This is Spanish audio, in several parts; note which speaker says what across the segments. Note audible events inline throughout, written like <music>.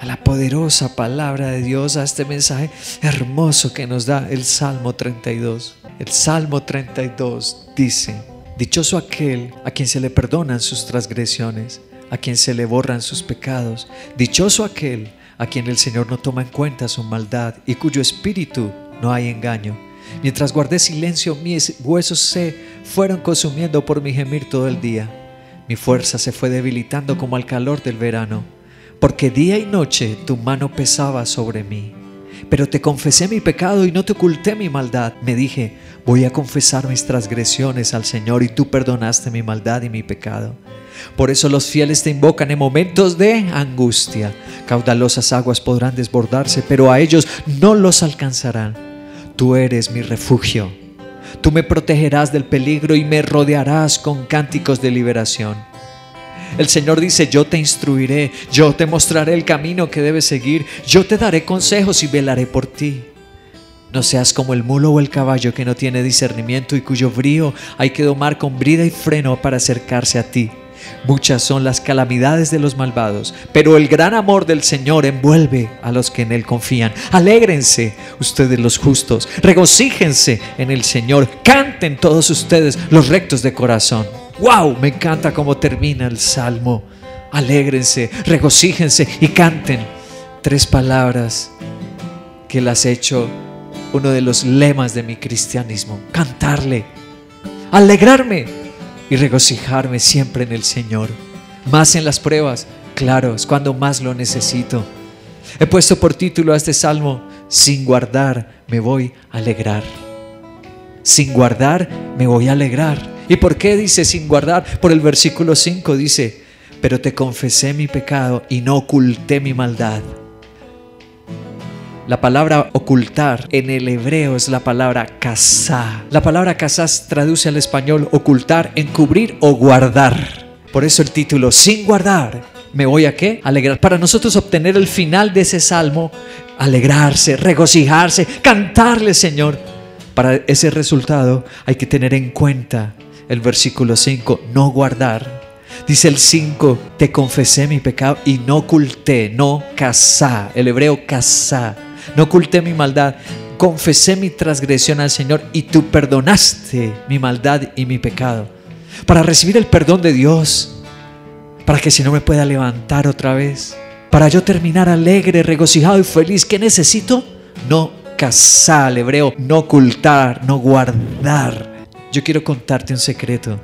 Speaker 1: a la poderosa palabra de Dios, a este mensaje hermoso que nos da el Salmo 32. El Salmo 32 dice, Dichoso aquel a quien se le perdonan sus transgresiones, a quien se le borran sus pecados. Dichoso aquel a quien el Señor no toma en cuenta su maldad y cuyo espíritu no hay engaño. Mientras guardé silencio, mis huesos se fueron consumiendo por mi gemir todo el día. Mi fuerza se fue debilitando como al calor del verano, porque día y noche tu mano pesaba sobre mí. Pero te confesé mi pecado y no te oculté mi maldad. Me dije, voy a confesar mis transgresiones al Señor y tú perdonaste mi maldad y mi pecado. Por eso los fieles te invocan en momentos de angustia. Caudalosas aguas podrán desbordarse, pero a ellos no los alcanzarán. Tú eres mi refugio Tú me protegerás del peligro y me rodearás con cánticos de liberación. El Señor dice, yo te instruiré, yo te mostraré el camino que debes seguir, yo te daré consejos y velaré por ti. No seas como el mulo o el caballo que no tiene discernimiento y cuyo brío hay que domar con brida y freno para acercarse a ti. Muchas son las calamidades de los malvados, pero el gran amor del Señor envuelve a los que en Él confían. Alégrense ustedes los justos, regocíjense en el Señor, canten todos ustedes los rectos de corazón. ¡Wow! Me encanta cómo termina el salmo. Alégrense, regocíjense y canten. Tres palabras que las he hecho uno de los lemas de mi cristianismo. Cantarle, alegrarme y regocijarme siempre en el Señor. Más en las pruebas, claro, es cuando más lo necesito. He puesto por título a este salmo, sin guardar me voy a alegrar. Sin guardar me voy a alegrar. ¿Y por qué dice sin guardar? Por el versículo 5 dice, pero te confesé mi pecado y no oculté mi maldad. La palabra ocultar en el hebreo es la palabra casá. La palabra casá traduce al español ocultar, encubrir o guardar. Por eso el título, sin guardar, me voy a qué? Alegrar. Para nosotros obtener el final de ese salmo, alegrarse, regocijarse, cantarle, Señor. Para ese resultado hay que tener en cuenta el versículo 5, no guardar. Dice el 5, te confesé mi pecado y no oculté, no casá. El hebreo casá no oculté mi maldad, confesé mi transgresión al Señor y tú perdonaste mi maldad y mi pecado. Para recibir el perdón de Dios, para que si no me pueda levantar otra vez, para yo terminar alegre, regocijado y feliz, ¿qué necesito? No casar, hebreo, no ocultar, no guardar. Yo quiero contarte un secreto.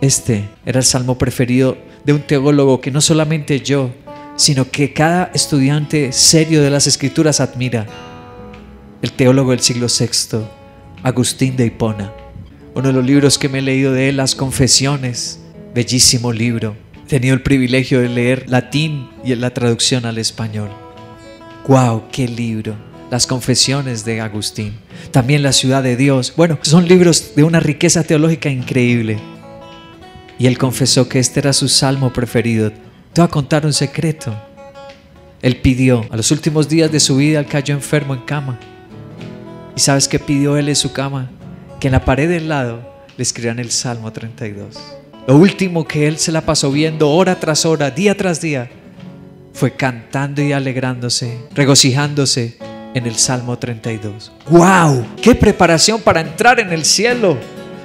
Speaker 1: Este era el salmo preferido de un teólogo que no solamente yo, sino que cada estudiante serio de las escrituras admira. El teólogo del siglo VI, Agustín de Hipona. Uno de los libros que me he leído de él, Las Confesiones. Bellísimo libro. He tenido el privilegio de leer latín y la traducción al español. ¡Wow! ¡Qué libro! Las Confesiones de Agustín. También La Ciudad de Dios. Bueno, son libros de una riqueza teológica increíble. Y él confesó que este era su salmo preferido te voy a contar un secreto. Él pidió, a los últimos días de su vida, él cayó enfermo en cama. ¿Y sabes qué pidió él en su cama? Que en la pared del lado le escribieran el Salmo 32. Lo último que él se la pasó viendo hora tras hora, día tras día, fue cantando y alegrándose, regocijándose en el Salmo 32. ¡Wow! ¡Qué preparación para entrar en el cielo!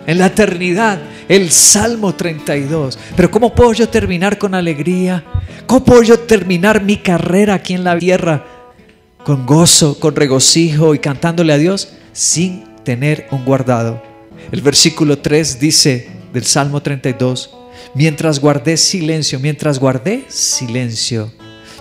Speaker 1: en la eternidad, el Salmo 32. Pero ¿cómo puedo yo terminar con alegría? ¿Cómo puedo yo terminar mi carrera aquí en la tierra con gozo, con regocijo y cantándole a Dios sin tener un guardado? El versículo 3 dice del Salmo 32, mientras guardé silencio, mientras guardé silencio,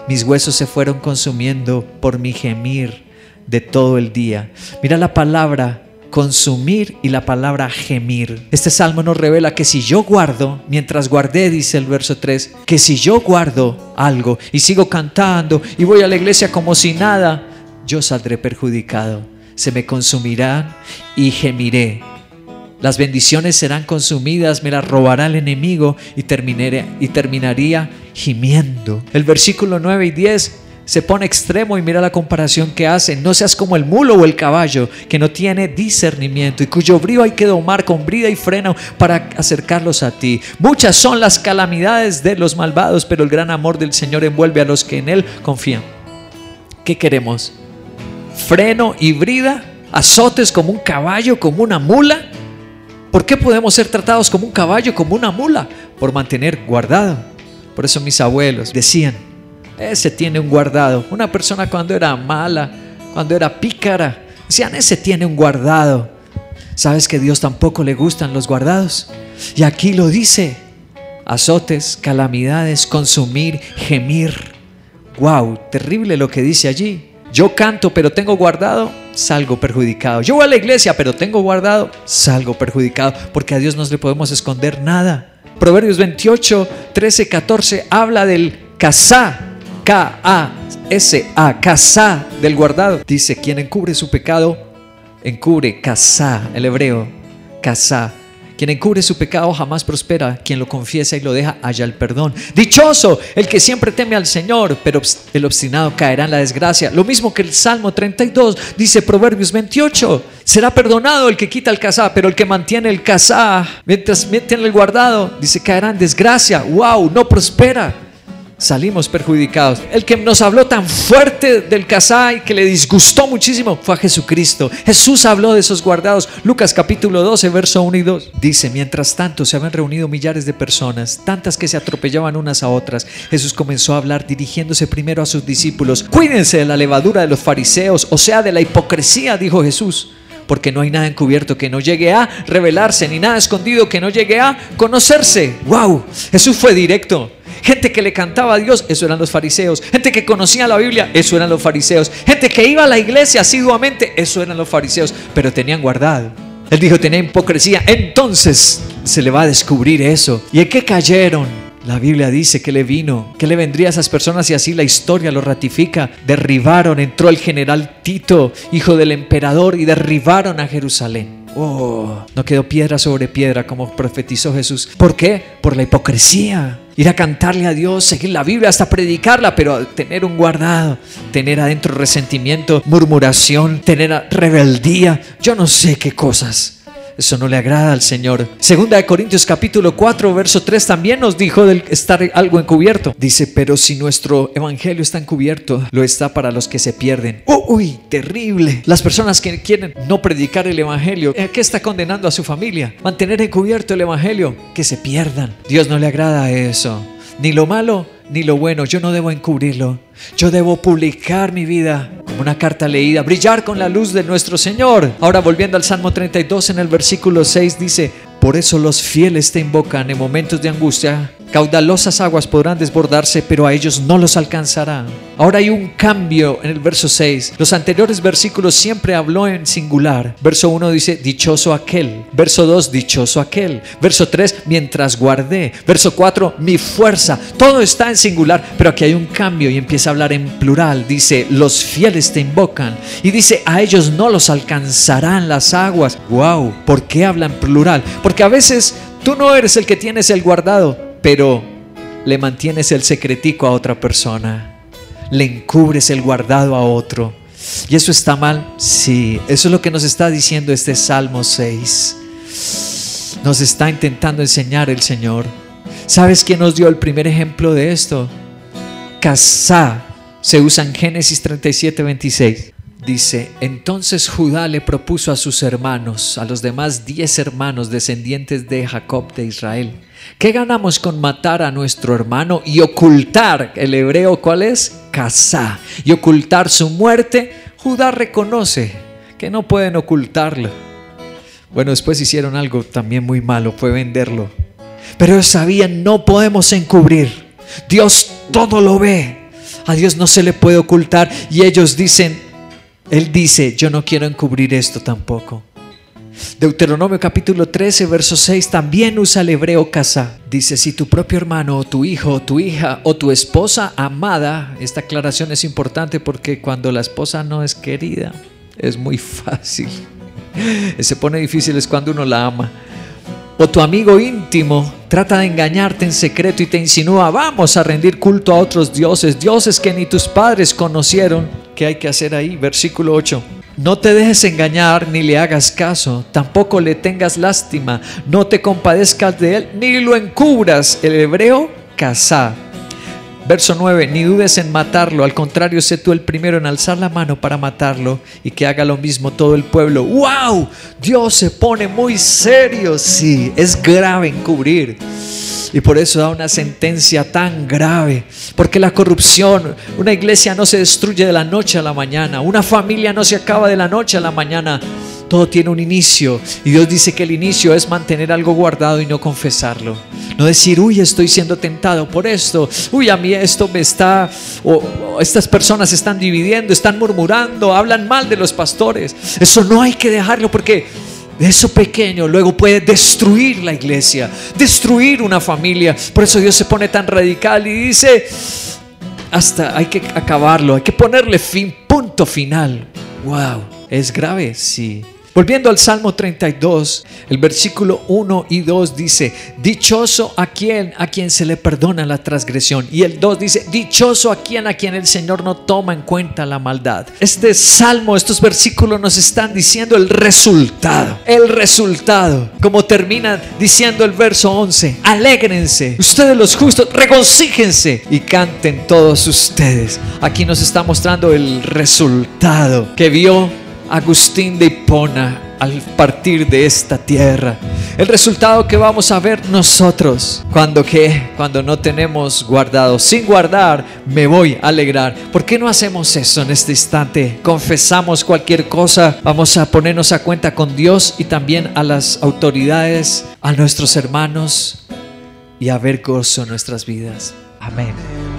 Speaker 1: mis huesos se fueron consumiendo por mi gemir de todo el día. Mira la palabra consumir y la palabra gemir. Este salmo nos revela que si yo guardo, mientras guardé, dice el verso 3, que si yo guardo algo y sigo cantando y voy a la iglesia como si nada, yo saldré perjudicado. Se me consumirán y gemiré. Las bendiciones serán consumidas, me las robará el enemigo y, terminaré, y terminaría gimiendo. El versículo 9 y 10 se pone extremo y mira la comparación que hace. No seas como el mulo o el caballo que no tiene discernimiento y cuyo brío hay que domar con brida y freno para acercarlos a ti. Muchas son las calamidades de los malvados, pero el gran amor del Señor envuelve a los que en Él confían. ¿Qué queremos? ¿Freno y brida? ¿Azotes como un caballo, como una mula? ¿Por qué podemos ser tratados como un caballo, como una mula? Por mantener guardado. Por eso mis abuelos decían, ese tiene un guardado. Una persona cuando era mala, cuando era pícara, decían, ese tiene un guardado. ¿Sabes que Dios tampoco le gustan los guardados? Y aquí lo dice, azotes, calamidades, consumir, gemir. Wow, terrible lo que dice allí. Yo canto, pero tengo guardado, salgo perjudicado. Yo voy a la iglesia, pero tengo guardado, salgo perjudicado, porque a Dios no le podemos esconder nada. Proverbios 28, 13, 14 habla del casá, K-A-S-A, casá del guardado. Dice, quien encubre su pecado, encubre casá, el hebreo, casá. Quien encubre su pecado jamás prospera, quien lo confiesa y lo deja halla el perdón. Dichoso el que siempre teme al Señor, pero el obstinado caerá en la desgracia. Lo mismo que el Salmo 32 dice Proverbios 28, será perdonado el que quita el casá, pero el que mantiene el casá, mientras mantiene el guardado, dice caerá en desgracia. Wow, no prospera salimos perjudicados. El que nos habló tan fuerte del y que le disgustó muchísimo fue a Jesucristo. Jesús habló de esos guardados. Lucas capítulo 12, verso 1 y 2. Dice, mientras tanto se habían reunido millares de personas, tantas que se atropellaban unas a otras. Jesús comenzó a hablar dirigiéndose primero a sus discípulos. Cuídense de la levadura de los fariseos, o sea, de la hipocresía, dijo Jesús porque no hay nada encubierto que no llegue a revelarse, ni nada escondido que no llegue a conocerse. ¡Wow! Jesús fue directo. Gente que le cantaba a Dios, eso eran los fariseos. Gente que conocía la Biblia, eso eran los fariseos. Gente que iba a la iglesia asiduamente, eso eran los fariseos. Pero tenían guardado. Él dijo, tenía hipocresía. Entonces se le va a descubrir eso. ¿Y en qué cayeron? La Biblia dice que le vino, que le vendría a esas personas y así la historia lo ratifica. Derribaron, entró el general Tito, hijo del emperador, y derribaron a Jerusalén. Oh, no quedó piedra sobre piedra como profetizó Jesús. ¿Por qué? Por la hipocresía. Ir a cantarle a Dios, seguir la Biblia hasta predicarla, pero tener un guardado, tener adentro resentimiento, murmuración, tener rebeldía, yo no sé qué cosas. Eso no le agrada al Señor. Segunda de Corintios capítulo 4, verso 3 también nos dijo del estar algo encubierto. Dice, pero si nuestro evangelio está encubierto, lo está para los que se pierden. uy, terrible. Las personas que quieren no predicar el evangelio, ¿a qué está condenando a su familia? Mantener encubierto el evangelio, que se pierdan. Dios no le agrada eso. Ni lo malo ni lo bueno. Yo no debo encubrirlo. Yo debo publicar mi vida como una carta leída, brillar con la luz de nuestro Señor. Ahora volviendo al Salmo 32 en el versículo 6 dice, por eso los fieles te invocan en momentos de angustia Caudalosas aguas podrán desbordarse, pero a ellos no los alcanzará. Ahora hay un cambio en el verso 6. Los anteriores versículos siempre habló en singular. Verso 1 dice, dichoso aquel. Verso 2, dichoso aquel. Verso 3, mientras guardé. Verso 4, mi fuerza. Todo está en singular, pero aquí hay un cambio y empieza a hablar en plural. Dice, los fieles te invocan. Y dice, a ellos no los alcanzarán las aguas. Wow, ¿por qué habla en plural? Porque a veces tú no eres el que tienes el guardado pero le mantienes el secretico a otra persona, le encubres el guardado a otro. ¿Y eso está mal? Sí, eso es lo que nos está diciendo este Salmo 6. Nos está intentando enseñar el Señor. ¿Sabes quién nos dio el primer ejemplo de esto? Casá se usa en Génesis 37, 26. Dice, entonces Judá le propuso a sus hermanos, a los demás diez hermanos descendientes de Jacob de Israel, ¿qué ganamos con matar a nuestro hermano y ocultar, el hebreo cuál es? Casá, y ocultar su muerte? Judá reconoce que no pueden ocultarlo. Bueno, después hicieron algo también muy malo, fue venderlo. Pero sabían, no podemos encubrir. Dios todo lo ve. A Dios no se le puede ocultar. Y ellos dicen, él dice, yo no quiero encubrir esto tampoco. Deuteronomio capítulo 13, verso 6 también usa el hebreo casa. Dice, si tu propio hermano o tu hijo o tu hija o tu esposa amada, esta aclaración es importante porque cuando la esposa no es querida, es muy fácil. <laughs> Se pone difícil es cuando uno la ama. O tu amigo íntimo trata de engañarte en secreto y te insinúa, vamos a rendir culto a otros dioses, dioses que ni tus padres conocieron. ¿Qué hay que hacer ahí? Versículo 8. No te dejes engañar ni le hagas caso, tampoco le tengas lástima, no te compadezcas de él ni lo encubras. El hebreo, casá. Verso 9, ni dudes en matarlo, al contrario, sé tú el primero en alzar la mano para matarlo y que haga lo mismo todo el pueblo. ¡Wow! Dios se pone muy serio, sí, es grave encubrir. Y por eso da una sentencia tan grave. Porque la corrupción, una iglesia no se destruye de la noche a la mañana. Una familia no se acaba de la noche a la mañana. Todo tiene un inicio. Y Dios dice que el inicio es mantener algo guardado y no confesarlo. No decir, uy, estoy siendo tentado por esto. Uy, a mí esto me está... O, estas personas están dividiendo, están murmurando, hablan mal de los pastores. Eso no hay que dejarlo porque eso pequeño luego puede destruir la iglesia, destruir una familia. Por eso Dios se pone tan radical y dice, hasta hay que acabarlo, hay que ponerle fin, punto final. Wow, es grave, sí. Volviendo al Salmo 32, el versículo 1 y 2 dice, dichoso a quien a quien se le perdona la transgresión. Y el 2 dice, dichoso a quien a quien el Señor no toma en cuenta la maldad. Este salmo, estos versículos nos están diciendo el resultado, el resultado. Como termina diciendo el verso 11, alégrense, ustedes los justos, regocíjense y canten todos ustedes. Aquí nos está mostrando el resultado que vio Agustín de Hipona al partir de esta tierra. El resultado que vamos a ver nosotros cuando que cuando no tenemos guardado, sin guardar, me voy a alegrar. ¿Por qué no hacemos eso en este instante? Confesamos cualquier cosa, vamos a ponernos a cuenta con Dios y también a las autoridades, a nuestros hermanos y a ver gozo en nuestras vidas. Amén.